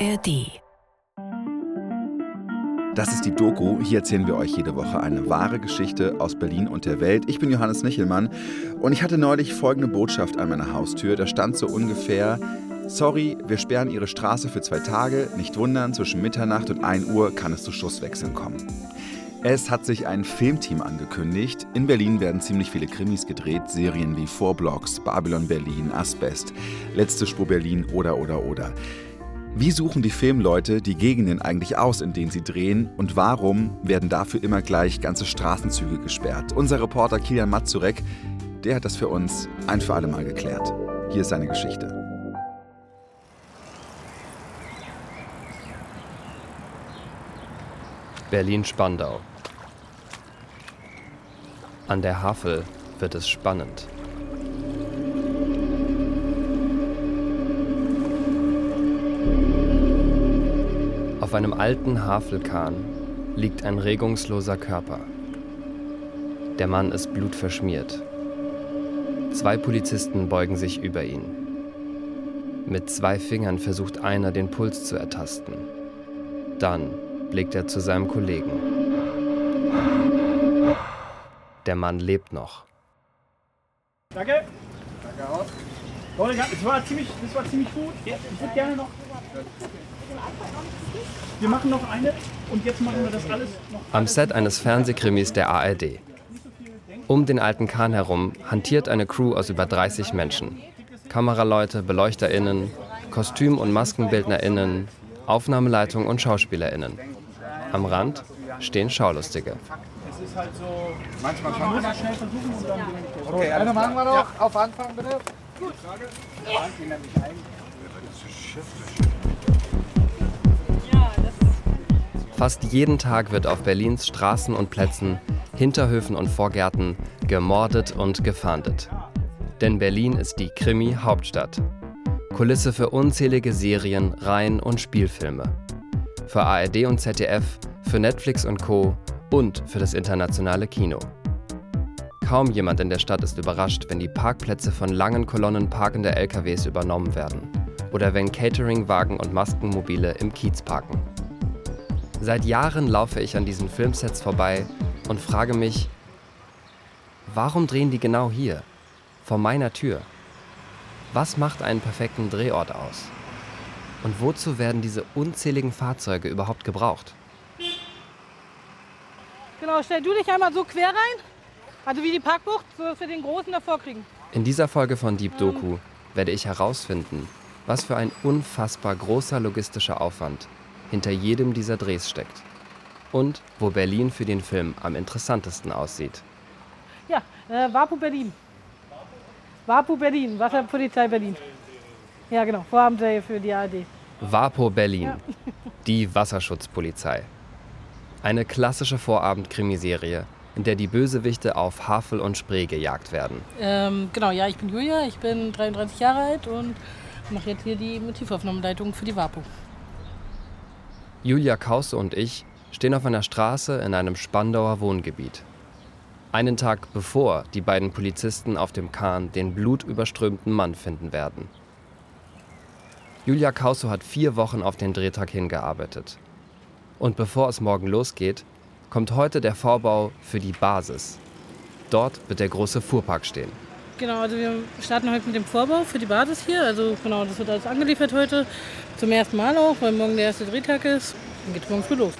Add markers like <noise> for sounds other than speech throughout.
ARD. Das ist die Doku. Hier erzählen wir euch jede Woche eine wahre Geschichte aus Berlin und der Welt. Ich bin Johannes Nichelmann und ich hatte neulich folgende Botschaft an meiner Haustür. Da stand so ungefähr: Sorry, wir sperren Ihre Straße für zwei Tage. Nicht wundern, zwischen Mitternacht und 1 Uhr kann es zu Schusswechseln kommen. Es hat sich ein Filmteam angekündigt. In Berlin werden ziemlich viele Krimis gedreht, Serien wie Vorblocks, Babylon Berlin, Asbest, Letzte Spur Berlin oder oder oder. Wie suchen die Filmleute die Gegenden eigentlich aus, in denen sie drehen und warum werden dafür immer gleich ganze Straßenzüge gesperrt? Unser Reporter Kilian Mazurek, der hat das für uns ein für alle Mal geklärt. Hier ist seine Geschichte. Berlin-Spandau. An der Havel wird es spannend. Auf einem alten Havelkahn liegt ein regungsloser Körper. Der Mann ist blutverschmiert. Zwei Polizisten beugen sich über ihn. Mit zwei Fingern versucht einer, den Puls zu ertasten. Dann blickt er zu seinem Kollegen. Der Mann lebt noch. Danke. Danke auch. Das war ziemlich, das war ziemlich gut. Ich würde gerne noch. Wir machen noch eine und jetzt machen wir das alles noch. Am Set eines Fernsehkrimis der ARD. Um den alten Kahn herum hantiert eine Crew aus über 30 Menschen. Kameraleute, BeleuchterInnen, Kostüm- und MaskenbildnerInnen, Aufnahmeleitung und SchauspielerInnen. Am Rand stehen Schaulustige. Es ist halt so. Manchmal kann man das schnell versuchen und dann. Okay, eine machen wir noch. Auf Anfang bitte. Fast jeden Tag wird auf Berlins Straßen und Plätzen, Hinterhöfen und Vorgärten gemordet und gefahndet. Denn Berlin ist die Krimi-Hauptstadt. Kulisse für unzählige Serien, Reihen und Spielfilme. Für ARD und ZDF, für Netflix und Co. und für das internationale Kino. Kaum jemand in der Stadt ist überrascht, wenn die Parkplätze von langen Kolonnen parkender LKWs übernommen werden. Oder wenn Cateringwagen und Maskenmobile im Kiez parken. Seit Jahren laufe ich an diesen Filmsets vorbei und frage mich, warum drehen die genau hier? Vor meiner Tür? Was macht einen perfekten Drehort aus? Und wozu werden diese unzähligen Fahrzeuge überhaupt gebraucht? Genau, stell du dich einmal so quer rein, also wie die Parkbucht, so dass wir den großen davor kriegen. In dieser Folge von Deep Doku werde ich herausfinden, was für ein unfassbar großer logistischer Aufwand hinter jedem dieser Drehs steckt. Und wo Berlin für den Film am interessantesten aussieht. Ja, äh, Wapu Berlin. Wapu Berlin, Wasserpolizei Berlin. Ja, genau, Vorabendserie für die ARD. Wapo Berlin, <laughs> die Wasserschutzpolizei. Eine klassische Vorabend-Krimiserie, in der die Bösewichte auf Havel und Spree gejagt werden. Ähm, genau, ja, ich bin Julia, ich bin 33 Jahre alt und mache jetzt hier die Motivaufnahmeleitung für die WAPO. Julia Krause und ich stehen auf einer Straße in einem Spandauer Wohngebiet. Einen Tag bevor die beiden Polizisten auf dem Kahn den blutüberströmten Mann finden werden. Julia Kauso hat vier Wochen auf den Drehtag hingearbeitet. Und bevor es morgen losgeht, kommt heute der Vorbau für die Basis. Dort wird der große Fuhrpark stehen. Genau, also wir starten heute mit dem Vorbau für die Basis hier. Also genau, das wird alles angeliefert heute. Zum ersten Mal auch, weil morgen der erste Drehtag ist. Dann geht es morgen früh los.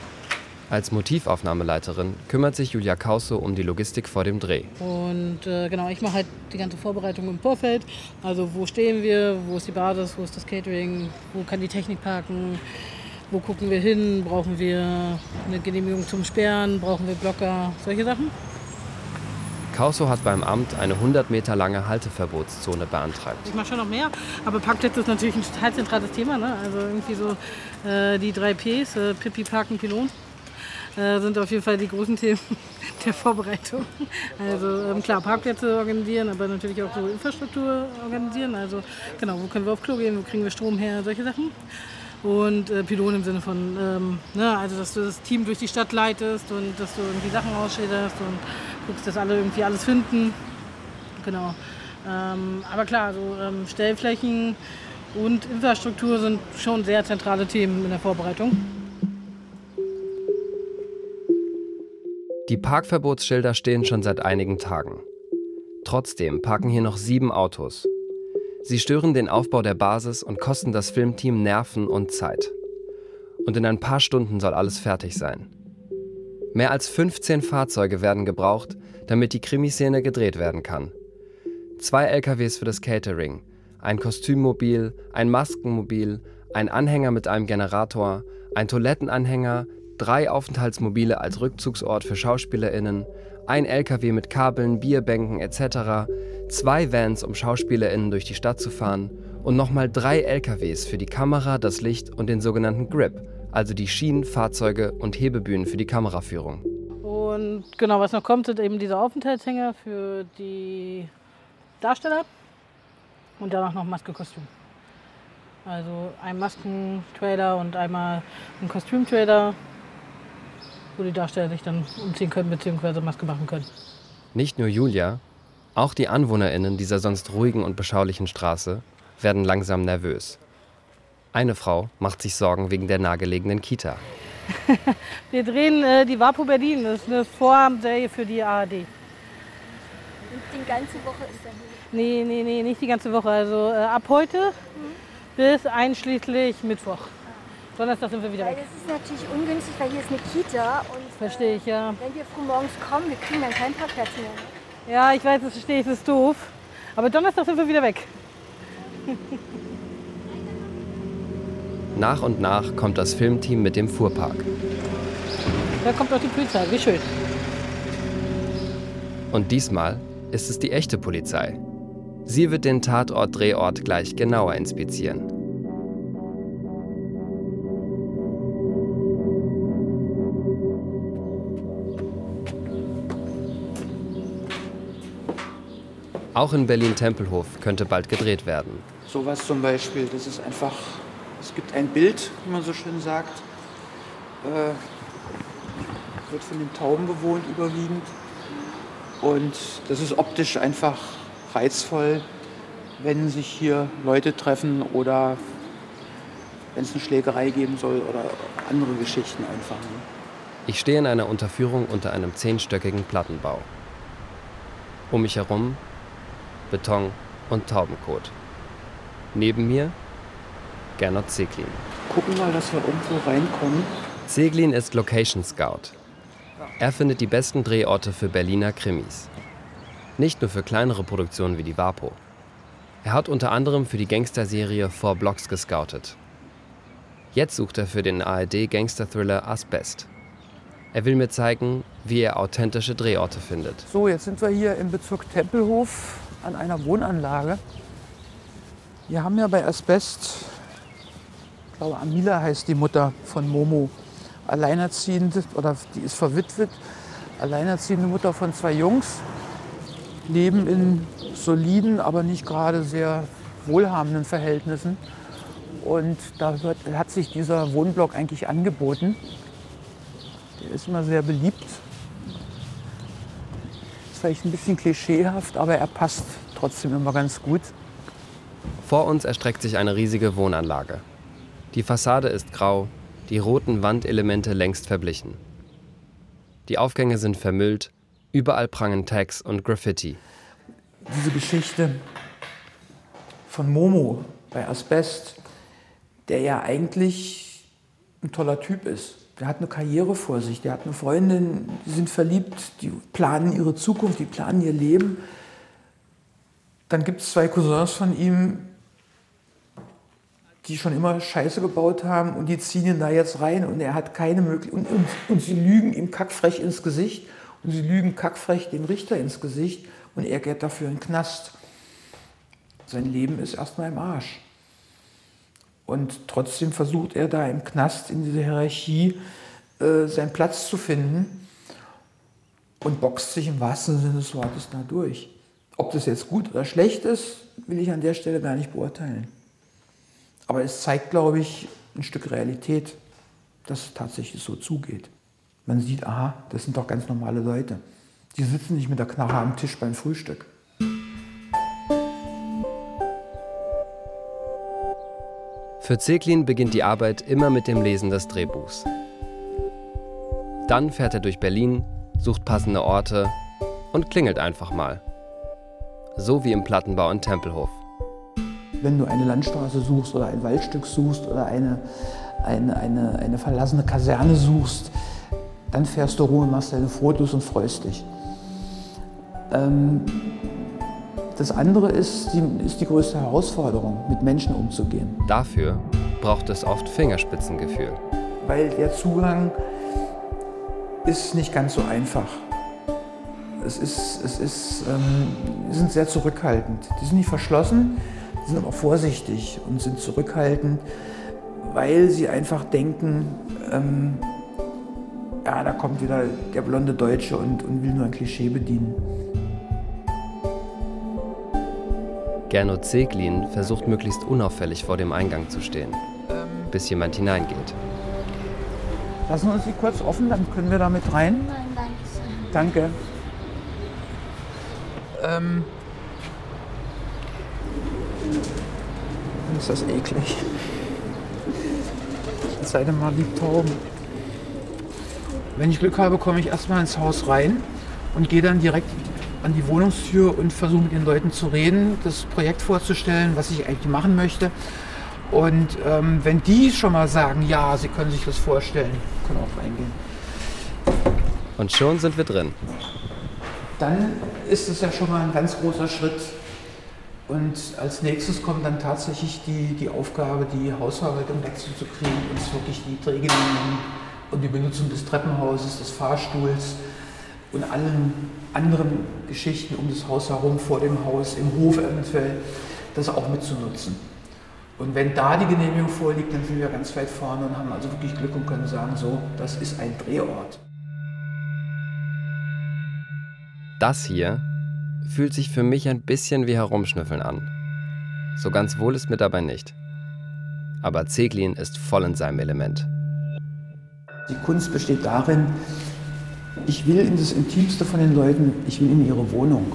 Als Motivaufnahmeleiterin kümmert sich Julia Kauso um die Logistik vor dem Dreh. Und äh, genau, ich mache halt die ganze Vorbereitung im Vorfeld. Also wo stehen wir, wo ist die Basis, wo ist das Catering, wo kann die Technik parken, wo gucken wir hin, brauchen wir eine Genehmigung zum Sperren, brauchen wir Blocker, solche Sachen. Kauso hat beim Amt eine 100 Meter lange Halteverbotszone beantragt. Ich mache schon noch mehr, aber Parkplätze ist natürlich ein total zentrales Thema. Ne? Also irgendwie so äh, die drei Ps, äh, Pipi, Parken, Pylon, äh, sind auf jeden Fall die großen Themen <laughs> der Vorbereitung. Also ähm, klar, Parkplätze organisieren, aber natürlich auch so Infrastruktur organisieren. Also genau, wo können wir auf Klo gehen, wo kriegen wir Strom her, solche Sachen. Und äh, Pylon im Sinne von, ähm, ne, also dass du das Team durch die Stadt leitest und dass du irgendwie Sachen ausschilderst und guckst, dass alle irgendwie alles finden. Genau. Ähm, aber klar, so ähm, Stellflächen und Infrastruktur sind schon sehr zentrale Themen in der Vorbereitung. Die Parkverbotsschilder stehen schon seit einigen Tagen. Trotzdem parken hier noch sieben Autos. Sie stören den Aufbau der Basis und kosten das Filmteam Nerven und Zeit. Und in ein paar Stunden soll alles fertig sein. Mehr als 15 Fahrzeuge werden gebraucht, damit die Krimiszene gedreht werden kann. Zwei LKWs für das Catering, ein Kostümmobil, ein Maskenmobil, ein Anhänger mit einem Generator, ein Toilettenanhänger, drei Aufenthaltsmobile als Rückzugsort für SchauspielerInnen, ein LKW mit Kabeln, Bierbänken etc., zwei Vans, um SchauspielerInnen durch die Stadt zu fahren und nochmal drei LKWs für die Kamera, das Licht und den sogenannten Grip, also die Schienen, Fahrzeuge und Hebebühnen für die Kameraführung. Und genau, was noch kommt, sind eben diese Aufenthaltshänger für die Darsteller und danach noch Maske-Kostüm. Also ein Maskentrailer und einmal ein Kostümtrailer, wo die Darsteller sich dann umziehen können bzw. Maske machen können. Nicht nur Julia, auch die AnwohnerInnen dieser sonst ruhigen und beschaulichen Straße werden langsam nervös. Eine Frau macht sich Sorgen wegen der nahegelegenen Kita. <laughs> Wir drehen äh, die Wapo Berlin, das ist eine Vorabendserie für die ARD. Und die ganze Woche ist er Nee, nee, nee, nicht die ganze Woche. Also äh, ab heute mhm. bis einschließlich Mittwoch. Donnerstag sind wir wieder weil weg. Das ist natürlich ungünstig, weil hier ist eine Kita. Und, Verstehe ich, ja. Äh, wenn wir früh morgens kommen, wir kriegen dann keinen Parkplatz mehr. Ne? Ja, ich weiß, das verstehe ich, das ist doof. Aber Donnerstag sind wir wieder weg. Nach und nach kommt das Filmteam mit dem Fuhrpark. Da kommt auch die Polizei, wie schön. Und diesmal ist es die echte Polizei. Sie wird den Tatort-Drehort gleich genauer inspizieren. Auch in Berlin-Tempelhof könnte bald gedreht werden. Sowas zum Beispiel, das ist einfach, es gibt ein Bild, wie man so schön sagt, äh, wird von den Tauben bewohnt überwiegend. Und das ist optisch einfach reizvoll, wenn sich hier Leute treffen oder wenn es eine Schlägerei geben soll oder andere Geschichten einfach. Ne? Ich stehe in einer Unterführung unter einem zehnstöckigen Plattenbau. Um mich herum Beton und Taubenkot. Neben mir Gernot Zeglin. Gucken mal, dass wir irgendwo reinkommen. Zeglin ist Location Scout. Er findet die besten Drehorte für Berliner Krimis. Nicht nur für kleinere Produktionen wie die Vapo. Er hat unter anderem für die Gangsterserie Four Blocks gescoutet. Jetzt sucht er für den ARD-Gangster-Thriller Asbest. Er will mir zeigen, wie er authentische Drehorte findet. So, jetzt sind wir hier im Bezirk Tempelhof an einer Wohnanlage. Wir haben ja bei Asbest, ich glaube Amila heißt die Mutter von Momo, alleinerziehend oder die ist verwitwet, alleinerziehende Mutter von zwei Jungs leben in soliden, aber nicht gerade sehr wohlhabenden Verhältnissen. Und da hat sich dieser Wohnblock eigentlich angeboten. Der ist immer sehr beliebt. Ist vielleicht ein bisschen klischeehaft, aber er passt trotzdem immer ganz gut. Vor uns erstreckt sich eine riesige Wohnanlage. Die Fassade ist grau, die roten Wandelemente längst verblichen. Die Aufgänge sind vermüllt Überall prangen Tags und Graffiti. Diese Geschichte von Momo bei Asbest, der ja eigentlich ein toller Typ ist. Der hat eine Karriere vor sich, der hat eine Freundin, die sind verliebt, die planen ihre Zukunft, die planen ihr Leben. Dann gibt es zwei Cousins von ihm, die schon immer Scheiße gebaut haben und die ziehen ihn da jetzt rein und er hat keine Möglichkeit. Und, und, und sie lügen ihm kackfrech ins Gesicht und sie lügen kackfrech dem Richter ins Gesicht und er geht dafür in den Knast. Sein Leben ist erstmal im Arsch. Und trotzdem versucht er da im Knast in dieser Hierarchie äh, seinen Platz zu finden und boxt sich im wahrsten Sinne des Wortes da durch. Ob das jetzt gut oder schlecht ist, will ich an der Stelle gar nicht beurteilen. Aber es zeigt, glaube ich, ein Stück Realität, dass es tatsächlich so zugeht. Man sieht, aha, das sind doch ganz normale Leute. Die sitzen nicht mit der Knarre am Tisch beim Frühstück. Für Zeklin beginnt die Arbeit immer mit dem Lesen des Drehbuchs. Dann fährt er durch Berlin, sucht passende Orte und klingelt einfach mal. So wie im Plattenbau in Tempelhof. Wenn du eine Landstraße suchst oder ein Waldstück suchst oder eine, eine, eine, eine verlassene Kaserne suchst, dann fährst du rum und machst deine Fotos und freust dich. Ähm, das andere ist die, ist die größte Herausforderung, mit Menschen umzugehen. Dafür braucht es oft Fingerspitzengefühl. Weil der Zugang ist nicht ganz so einfach. Es ist, es ist, ähm, sind sehr zurückhaltend. Die sind nicht verschlossen, die sind aber vorsichtig und sind zurückhaltend, weil sie einfach denken, ähm, ja, da kommt wieder der blonde Deutsche und, und will nur ein Klischee bedienen. Gernot Zeglin versucht möglichst unauffällig vor dem Eingang zu stehen, bis jemand hineingeht. Lassen wir uns die kurz offen, dann können wir damit rein. Nein, danke. Danke. Ähm, ist das eklig. Sei denn mal lieb Tauben. Wenn ich Glück habe, komme ich erstmal ins Haus rein und gehe dann direkt an die Wohnungstür und versuche mit den Leuten zu reden, das Projekt vorzustellen, was ich eigentlich machen möchte. Und ähm, wenn die schon mal sagen, ja, sie können sich das vorstellen, können auch reingehen. Und schon sind wir drin. dann ist es ja schon mal ein ganz großer Schritt. Und als nächstes kommt dann tatsächlich die, die Aufgabe, die Hausverwaltung wegzukriegen, uns wirklich die Drehgenehmigung und die Benutzung des Treppenhauses, des Fahrstuhls und allen anderen Geschichten um das Haus herum, vor dem Haus, im Hof eventuell, das auch mitzunutzen. Und wenn da die Genehmigung vorliegt, dann sind wir ganz weit vorne und haben also wirklich Glück und können sagen, so, das ist ein Drehort. Das hier fühlt sich für mich ein bisschen wie Herumschnüffeln an. So ganz wohl ist mir dabei nicht. Aber Zeglin ist voll in seinem Element. Die Kunst besteht darin, ich will in das Intimste von den Leuten, ich will in ihre Wohnung.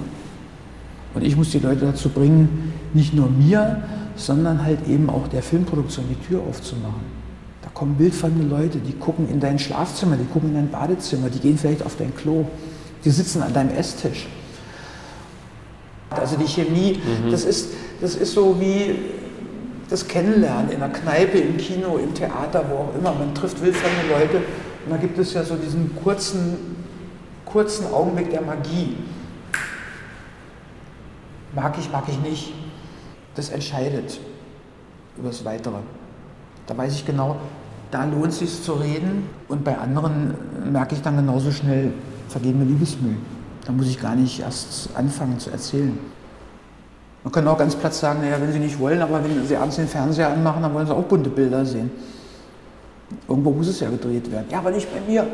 Und ich muss die Leute dazu bringen, nicht nur mir, sondern halt eben auch der Filmproduktion die Tür aufzumachen. Da kommen wildfremde Leute, die gucken in dein Schlafzimmer, die gucken in dein Badezimmer, die gehen vielleicht auf dein Klo, die sitzen an deinem Esstisch. Also die Chemie, das, ist, das ist so wie das Kennenlernen in der Kneipe, im Kino, im Theater, wo auch immer. Man trifft wildfremde Leute und da gibt es ja so diesen kurzen, kurzen Augenblick der Magie. Mag ich, mag ich nicht. Das entscheidet über das Weitere. Da weiß ich genau, da lohnt es sich zu reden und bei anderen merke ich dann genauso schnell vergebene Liebesmüh. Da muss ich gar nicht erst anfangen zu erzählen. Man kann auch ganz platt sagen, naja, wenn Sie nicht wollen, aber wenn Sie abends den Fernseher anmachen, dann wollen Sie auch bunte Bilder sehen. Irgendwo muss es ja gedreht werden. Ja, aber nicht bei mir.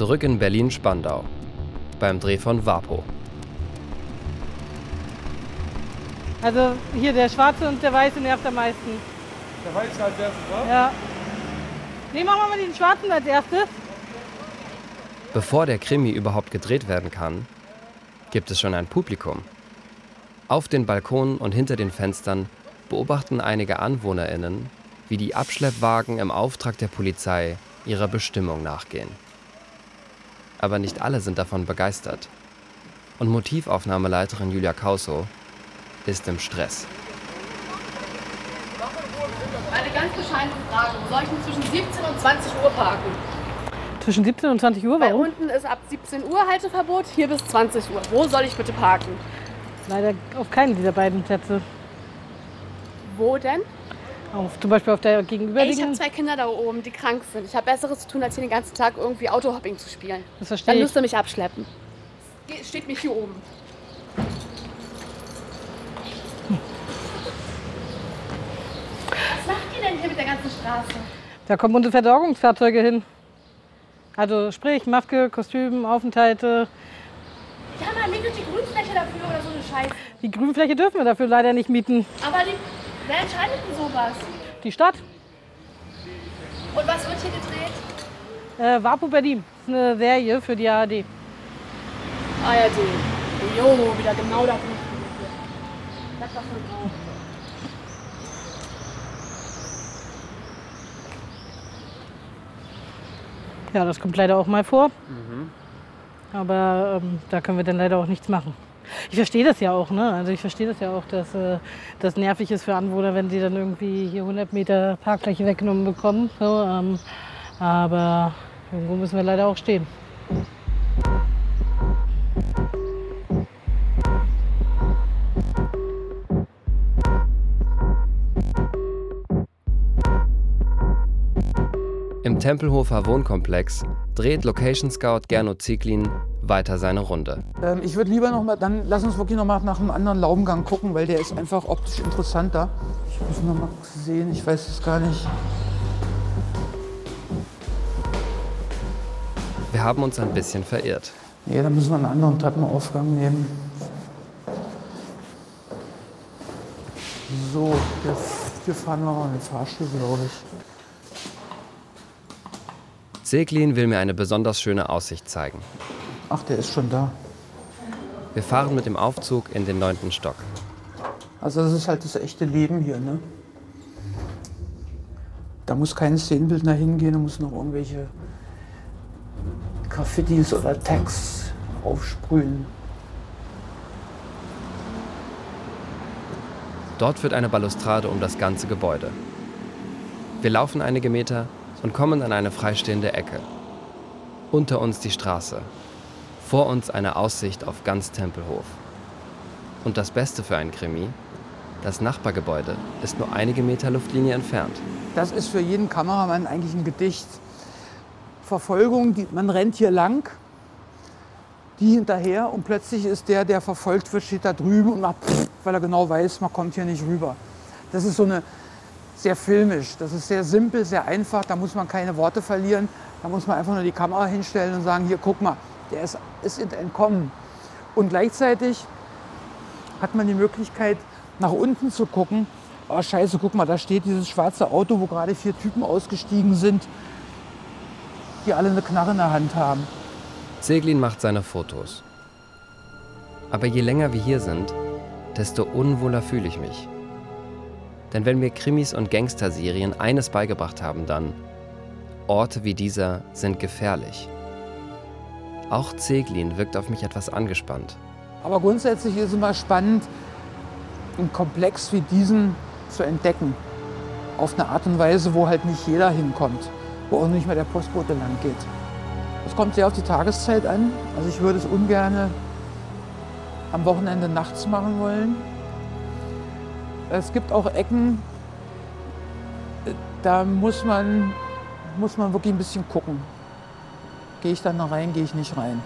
Zurück in Berlin-Spandau. Beim Dreh von Vapo. Also hier der Schwarze und der Weiße nervt am meisten. Der Weiß als erstes, wa? Ja. Nee, machen wir mal den Schwarzen als erstes. Bevor der Krimi überhaupt gedreht werden kann, gibt es schon ein Publikum. Auf den Balkonen und hinter den Fenstern beobachten einige AnwohnerInnen, wie die Abschleppwagen im Auftrag der Polizei ihrer Bestimmung nachgehen. Aber nicht alle sind davon begeistert. Und Motivaufnahmeleiterin Julia Kauso ist im Stress. Eine ganz bescheidene Frage. Wo soll ich denn zwischen 17 und 20 Uhr parken? Zwischen 17 und 20 Uhr, Bei warum? unten ist ab 17 Uhr Halteverbot, hier bis 20 Uhr. Wo soll ich bitte parken? Leider auf keinen dieser beiden Plätze. Wo denn? Auf, zum Beispiel auf der Ey, ich habe gegenüberliegenden. zwei Kinder da oben, die krank sind. Ich habe Besseres zu tun, als hier den ganzen Tag irgendwie Autohopping zu spielen. Das Dann verstehe ich. müsst ihr mich abschleppen. Ge- Steht mich hier oben. Was macht ihr denn hier mit der ganzen Straße? Da kommen unsere Versorgungsfahrzeuge hin. Also sprich Maske, Kostüm, Aufenthalte. Ja, man mietet die Grünfläche dafür oder so eine Scheiße. Die Grünfläche dürfen wir dafür leider nicht mieten. Aber die, wer entscheidet denn sowas? Die Stadt. Und was wird hier gedreht? Äh, Vapo Berlin. Das ist eine Serie für die ARD. ARD. Jo, wieder genau da. Das war voll grau. Ja, das kommt leider auch mal vor. Aber ähm, da können wir dann leider auch nichts machen. Ich verstehe das ja auch, ne? Also ich verstehe das ja auch, dass äh, das nervig ist für Anwohner, wenn sie dann irgendwie hier 100 Meter Parkfläche weggenommen bekommen. So, ähm, aber irgendwo müssen wir leider auch stehen. Im Tempelhofer Wohnkomplex dreht Location Scout Gernot Zieglin weiter seine Runde. Ähm, ich würde lieber noch mal, dann lass uns wirklich noch mal nach einem anderen Laubengang gucken, weil der ist einfach optisch interessanter. Ich muss noch mal sehen, ich weiß es gar nicht. Wir haben uns ein bisschen verirrt. Nee, dann müssen wir einen anderen Treppenaufgang nehmen. So, hier, hier fahren wir mal in den Fahrstuhl, glaube ich. Seglin will mir eine besonders schöne Aussicht zeigen. Ach, der ist schon da. Wir fahren mit dem Aufzug in den neunten Stock. Also das ist halt das echte Leben hier, ne? Da muss kein Szenenbildner hingehen, da muss noch irgendwelche Graffitis oder Tags aufsprühen. Dort führt eine Balustrade um das ganze Gebäude. Wir laufen einige Meter und kommen an eine freistehende Ecke. Unter uns die Straße. Vor uns eine Aussicht auf ganz Tempelhof. Und das Beste für einen Krimi, das Nachbargebäude ist nur einige Meter Luftlinie entfernt. Das ist für jeden Kameramann eigentlich ein Gedicht. Verfolgung, die, man rennt hier lang, die hinterher und plötzlich ist der, der verfolgt wird, steht da drüben und macht, weil er genau weiß, man kommt hier nicht rüber. Das ist so eine sehr filmisch, das ist sehr simpel, sehr einfach, da muss man keine Worte verlieren, da muss man einfach nur die Kamera hinstellen und sagen, hier guck mal, der ist, ist entkommen. Und gleichzeitig hat man die Möglichkeit, nach unten zu gucken. Oh scheiße, guck mal, da steht dieses schwarze Auto, wo gerade vier Typen ausgestiegen sind, die alle eine Knarre in der Hand haben. Seglin macht seine Fotos. Aber je länger wir hier sind, desto unwohler fühle ich mich. Denn wenn mir Krimis und Gangsterserien eines beigebracht haben, dann Orte wie dieser sind gefährlich. Auch Zeglin wirkt auf mich etwas angespannt. Aber grundsätzlich ist es immer spannend, einen Komplex wie diesen zu entdecken. Auf eine Art und Weise, wo halt nicht jeder hinkommt, wo auch nicht mehr der Postbote lang geht. Es kommt sehr auf die Tageszeit an. Also ich würde es ungern am Wochenende nachts machen wollen. Es gibt auch Ecken, da muss man, muss man wirklich ein bisschen gucken. Gehe ich dann da rein, gehe ich nicht rein.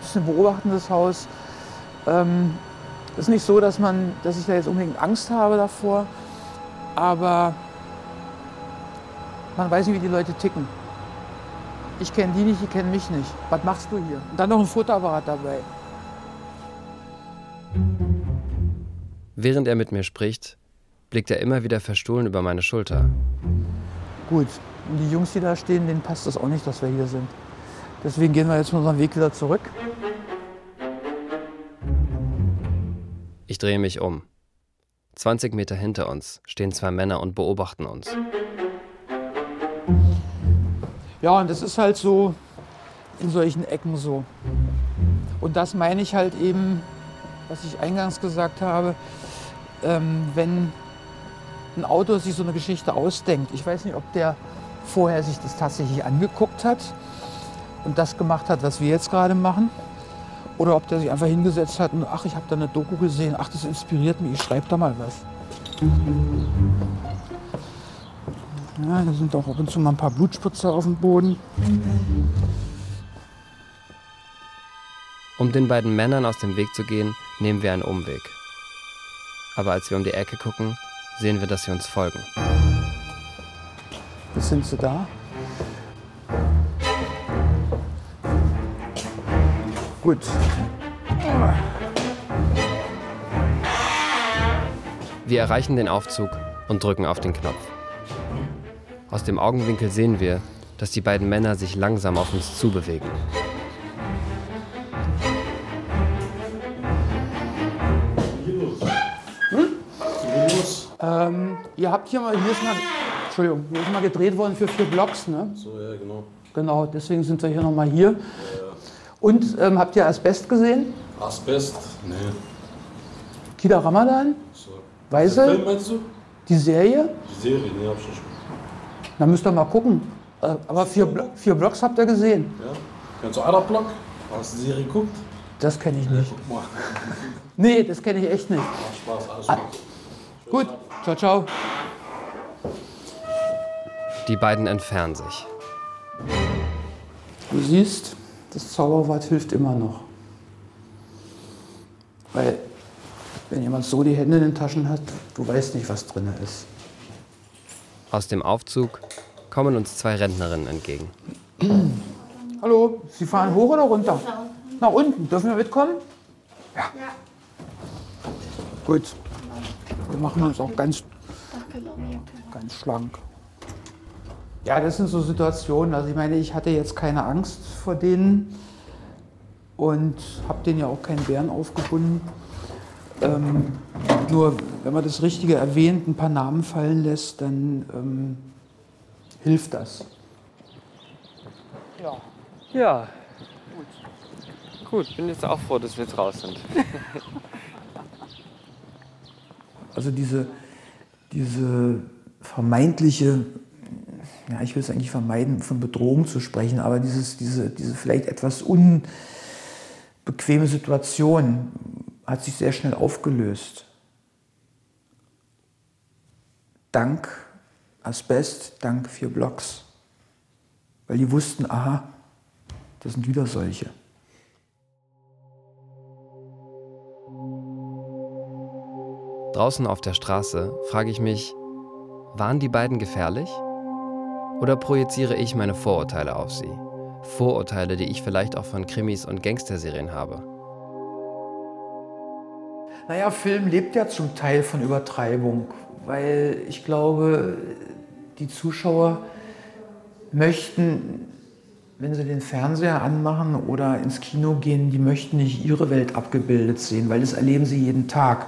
Das ist ein beobachtendes Haus. Ähm, ist nicht so, dass, man, dass ich da jetzt unbedingt Angst habe davor, aber man weiß nicht, wie die Leute ticken. Ich kenne die nicht, die kennen mich nicht. Was machst du hier? Und dann noch ein Fotoapparat dabei. Während er mit mir spricht, blickt er immer wieder verstohlen über meine Schulter. Gut, und die Jungs, die da stehen, denen passt das auch nicht, dass wir hier sind. Deswegen gehen wir jetzt unseren Weg wieder zurück. Ich drehe mich um. 20 Meter hinter uns stehen zwei Männer und beobachten uns. Ja, und das ist halt so in solchen Ecken so. Und das meine ich halt eben, was ich eingangs gesagt habe, ähm, wenn ein Autor sich so eine Geschichte ausdenkt. Ich weiß nicht, ob der vorher sich das tatsächlich angeguckt hat und das gemacht hat, was wir jetzt gerade machen. Oder ob der sich einfach hingesetzt hat und ach, ich habe da eine Doku gesehen, ach, das inspiriert mich, ich schreibe da mal was. Ja, da sind auch ab und zu mal ein paar Blutspritzer auf dem Boden. Um den beiden Männern aus dem Weg zu gehen, nehmen wir einen Umweg. Aber als wir um die Ecke gucken, sehen wir, dass sie uns folgen. Sind sie da. Gut. Wir erreichen den Aufzug und drücken auf den Knopf. Aus dem Augenwinkel sehen wir, dass die beiden Männer sich langsam auf uns zubewegen. Habt hier mal, hier ist mal, Entschuldigung, hier ist mal gedreht worden für vier Blocks, ne? So, ja, genau. Genau, deswegen sind wir hier nochmal hier. Und ähm, habt ihr Asbest gesehen? Asbest? Nee. Kida Ramadan? So. Weise? Film meinst du? Die Serie? Die Serie, nee, hab ich nicht. Da müsst ihr mal gucken. Äh, aber vier, Blo vier Blocks habt ihr gesehen? Ja? Kennst du Adablock? Hast du die Serie geguckt? Das kenne ich nicht. Guck mal. Nee, das kenne ich echt nicht. Macht Spaß, alles Ah. gut. Gut, ciao, ciao. Die beiden entfernen sich. Du siehst, das Zauberwort hilft immer noch. Weil, wenn jemand so die Hände in den Taschen hat, du weißt nicht, was drin ist. Aus dem Aufzug kommen uns zwei Rentnerinnen entgegen. <clears throat> Hallo, Sie fahren hoch oder runter? Nach unten. Dürfen wir mitkommen? Ja. Gut. Wir machen uns auch ganz, ganz schlank. Ja, das sind so Situationen. Also ich meine, ich hatte jetzt keine Angst vor denen und habe denen ja auch keinen Bären aufgebunden. Ähm, nur wenn man das Richtige erwähnt, ein paar Namen fallen lässt, dann ähm, hilft das. Ja. Ja. Gut, bin jetzt auch froh, dass wir jetzt raus sind. <laughs> Also diese, diese vermeintliche, ja, ich will es eigentlich vermeiden, von Bedrohung zu sprechen, aber dieses, diese, diese vielleicht etwas unbequeme Situation hat sich sehr schnell aufgelöst. Dank Asbest, dank vier Blocks. Weil die wussten, aha, das sind wieder solche. Draußen auf der Straße frage ich mich, waren die beiden gefährlich? Oder projiziere ich meine Vorurteile auf sie? Vorurteile, die ich vielleicht auch von Krimis und Gangsterserien habe. Naja, Film lebt ja zum Teil von Übertreibung, weil ich glaube, die Zuschauer möchten, wenn sie den Fernseher anmachen oder ins Kino gehen, die möchten nicht ihre Welt abgebildet sehen, weil das erleben sie jeden Tag.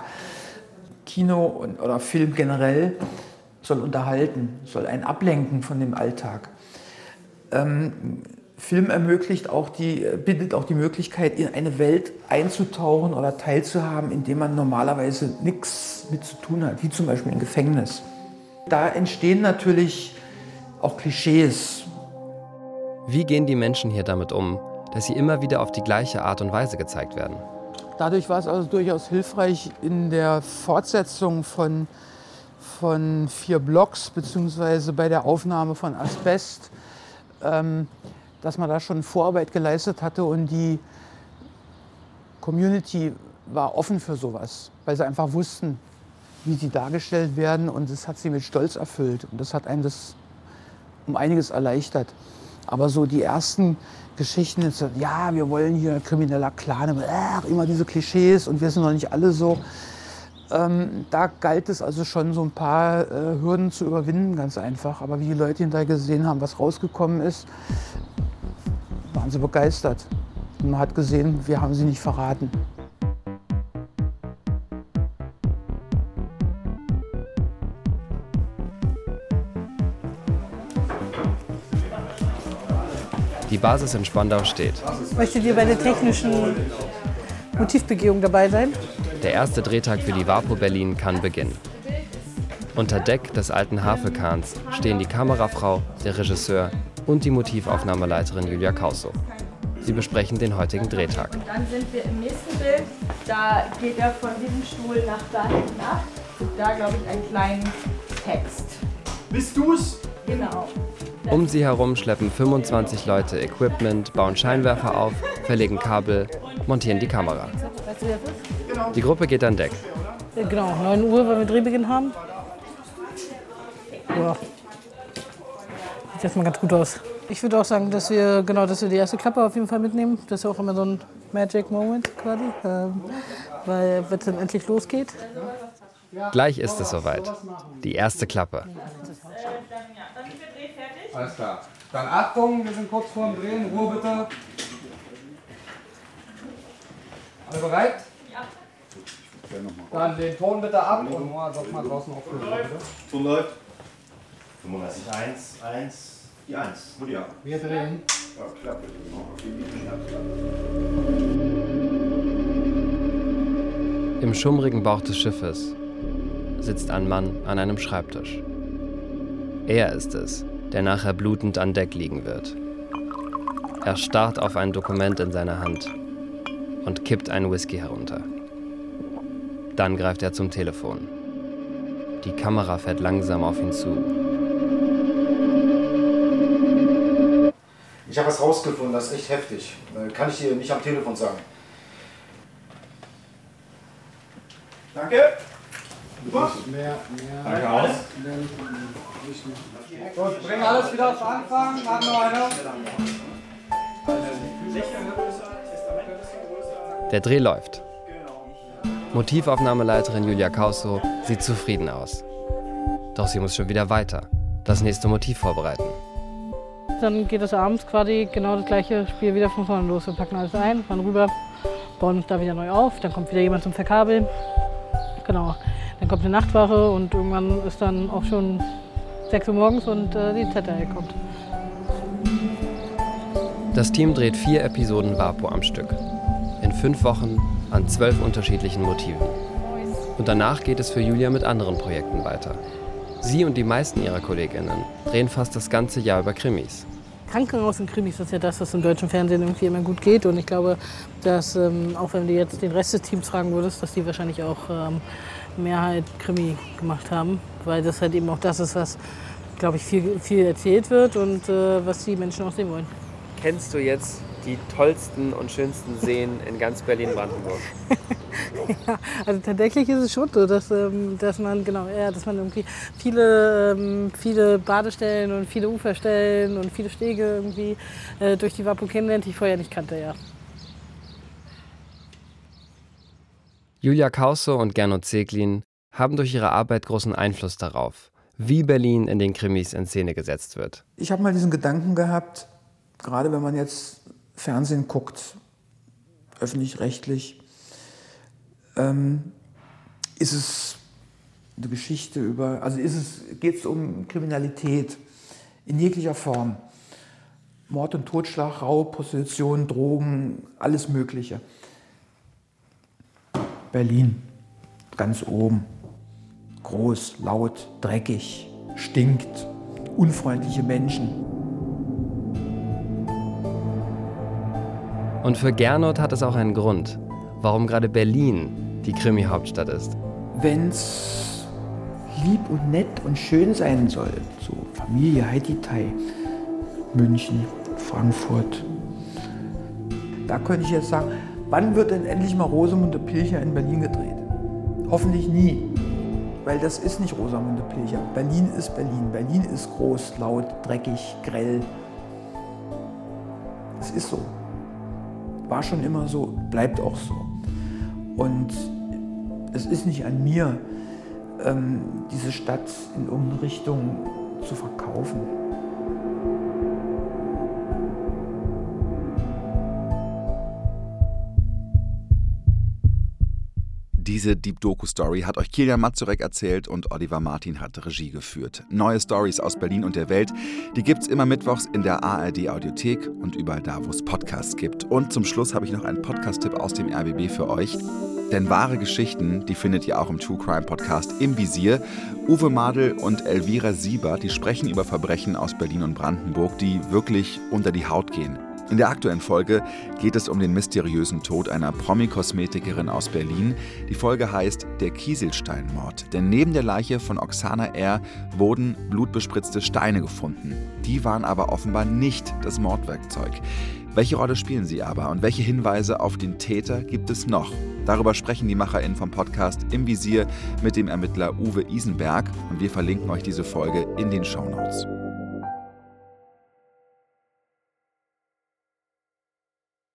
Kino oder Film generell soll unterhalten, soll ein Ablenken von dem Alltag. Ähm, Film ermöglicht auch die, bietet auch die Möglichkeit, in eine Welt einzutauchen oder teilzuhaben, in der man normalerweise nichts mit zu tun hat, wie zum Beispiel im Gefängnis. Da entstehen natürlich auch Klischees. Wie gehen die Menschen hier damit um, dass sie immer wieder auf die gleiche Art und Weise gezeigt werden? Dadurch war es also durchaus hilfreich in der Fortsetzung von, von vier Blocks, beziehungsweise bei der Aufnahme von Asbest, ähm, dass man da schon Vorarbeit geleistet hatte und die Community war offen für sowas, weil sie einfach wussten, wie sie dargestellt werden und das hat sie mit Stolz erfüllt und das hat einem das um einiges erleichtert. Aber so die ersten Geschichten, ja, wir wollen hier krimineller Clan, äh, immer diese Klischees und wir sind noch nicht alle so. Ähm, da galt es also schon so ein paar äh, Hürden zu überwinden, ganz einfach. Aber wie die Leute hinterher gesehen haben, was rausgekommen ist, waren sie begeistert. Und man hat gesehen, wir haben sie nicht verraten. Die Basis in Spandau steht. Möchtet ihr bei der technischen Motivbegehung dabei sein? Der erste Drehtag für die WAPO Berlin kann beginnen. Unter Deck des alten Havelkahns stehen die Kamerafrau, der Regisseur und die Motivaufnahmeleiterin Julia Kauso. Sie besprechen den heutigen Drehtag. Dann sind wir im nächsten Bild. Da geht er von diesem Stuhl nach da hinten ab. Da glaube ich einen kleinen Text. Bist du's? Genau. Um sie herum schleppen 25 Leute Equipment, bauen Scheinwerfer auf, verlegen Kabel, montieren die Kamera. Ist? Die Gruppe geht an Deck. Ja, genau, 9 Uhr, weil wir Drehbeginn haben. Ja. Sieht erstmal ganz gut aus. Ich würde auch sagen, dass wir, genau, dass wir die erste Klappe auf jeden Fall mitnehmen. Das ist ja auch immer so ein Magic Moment quasi, ähm, weil wenn es dann endlich losgeht. Gleich ist es soweit. Die erste Klappe. dann sind wir drehfertig. Alles klar. Dann Achtung, wir sind kurz vorm Drehen. Ruhe bitte. Alle bereit? Dann den Ton bitte ab und Noah doch mal draußen aufhören. Ton läuft. 35, 1, 1, die 1. Gut, ja. Wir drehen. Ja, klar. Im schummrigen Bauch des Schiffes sitzt ein Mann an einem Schreibtisch. Er ist es, der nachher blutend an Deck liegen wird. Er starrt auf ein Dokument in seiner Hand und kippt einen Whisky herunter. Dann greift er zum Telefon. Die Kamera fährt langsam auf ihn zu. Ich habe was rausgefunden, das ist echt heftig. Äh, Kann ich dir nicht am Telefon sagen. Danke. Mehr, mehr. Danke aus. Gut, bring alles wieder auf Anfang. Haben noch einer. Der Dreh läuft. Motivaufnahmeleiterin Julia Kauso sieht zufrieden aus. Doch sie muss schon wieder weiter. Das nächste Motiv vorbereiten. Dann geht es abends quasi genau das gleiche Spiel wieder von vorne los. Wir packen alles ein, fahren rüber, bauen uns da wieder neu auf, dann kommt wieder jemand zum Verkabeln. Genau. Dann kommt eine Nachtwache und irgendwann ist dann auch schon 6 Uhr morgens und äh, die ZRL kommt. Das Team dreht vier Episoden Vapo am Stück. In fünf Wochen an zwölf unterschiedlichen Motiven. Und danach geht es für Julia mit anderen Projekten weiter. Sie und die meisten ihrer KollegInnen drehen fast das ganze Jahr über Krimis. Krankenhaus und Krimis ist ja das, was im deutschen Fernsehen irgendwie immer gut geht. Und ich glaube, dass ähm, auch wenn du jetzt den Rest des Teams fragen würdest, dass die wahrscheinlich auch ähm, Mehrheit Krimi gemacht haben. Weil das halt eben auch das ist, was, glaube ich, viel, viel erzählt wird und äh, was die Menschen auch sehen wollen. Kennst du jetzt die tollsten und schönsten Seen in ganz Berlin-Brandenburg? <laughs> Ja, also tatsächlich ist es schon so, dass, ähm, dass man genau, ja, dass man irgendwie viele, ähm, viele Badestellen und viele Uferstellen und viele Stege irgendwie äh, durch die Wapo kennenlernt, die ich vorher nicht kannte, ja. Julia Kauso und Gernot Zeglin haben durch ihre Arbeit großen Einfluss darauf, wie Berlin in den Krimis in Szene gesetzt wird. Ich habe mal diesen Gedanken gehabt, gerade wenn man jetzt Fernsehen guckt, öffentlich-rechtlich, ähm, ist es eine Geschichte über, also geht es um Kriminalität in jeglicher Form. Mord und Totschlag, Raub, Prostitution, Drogen, alles Mögliche. Berlin, ganz oben. Groß, laut, dreckig, stinkt, unfreundliche Menschen. Und für Gernot hat es auch einen Grund, warum gerade Berlin die Krimi-Hauptstadt ist. Wenn's lieb und nett und schön sein soll, so Familie Haiti-Tai, München, Frankfurt, da könnte ich jetzt sagen, wann wird denn endlich mal Rosamunde Pilcher in Berlin gedreht? Hoffentlich nie, weil das ist nicht Rosamunde Pilcher. Berlin ist Berlin. Berlin ist groß, laut, dreckig, grell. Es ist so. War schon immer so, bleibt auch so. Und es ist nicht an mir, ähm, diese Stadt in irgendeine Richtung zu verkaufen. Diese Deep Doku Story hat euch Kilian Mazurek erzählt und Oliver Martin hat Regie geführt. Neue Stories aus Berlin und der Welt, die gibt's immer mittwochs in der ARD Audiothek und überall da, wo es Podcasts gibt. Und zum Schluss habe ich noch einen Podcast-Tipp aus dem RBB für euch. Denn wahre Geschichten, die findet ihr auch im True Crime Podcast im Visier. Uwe Madel und Elvira Sieber, die sprechen über Verbrechen aus Berlin und Brandenburg, die wirklich unter die Haut gehen. In der aktuellen Folge geht es um den mysteriösen Tod einer Promi-Kosmetikerin aus Berlin. Die Folge heißt Der Kieselsteinmord. Denn neben der Leiche von Oksana R. wurden blutbespritzte Steine gefunden. Die waren aber offenbar nicht das Mordwerkzeug. Welche Rolle spielen sie aber und welche Hinweise auf den Täter gibt es noch? Darüber sprechen die MacherInnen vom Podcast im Visier mit dem Ermittler Uwe Isenberg und wir verlinken euch diese Folge in den Shownotes.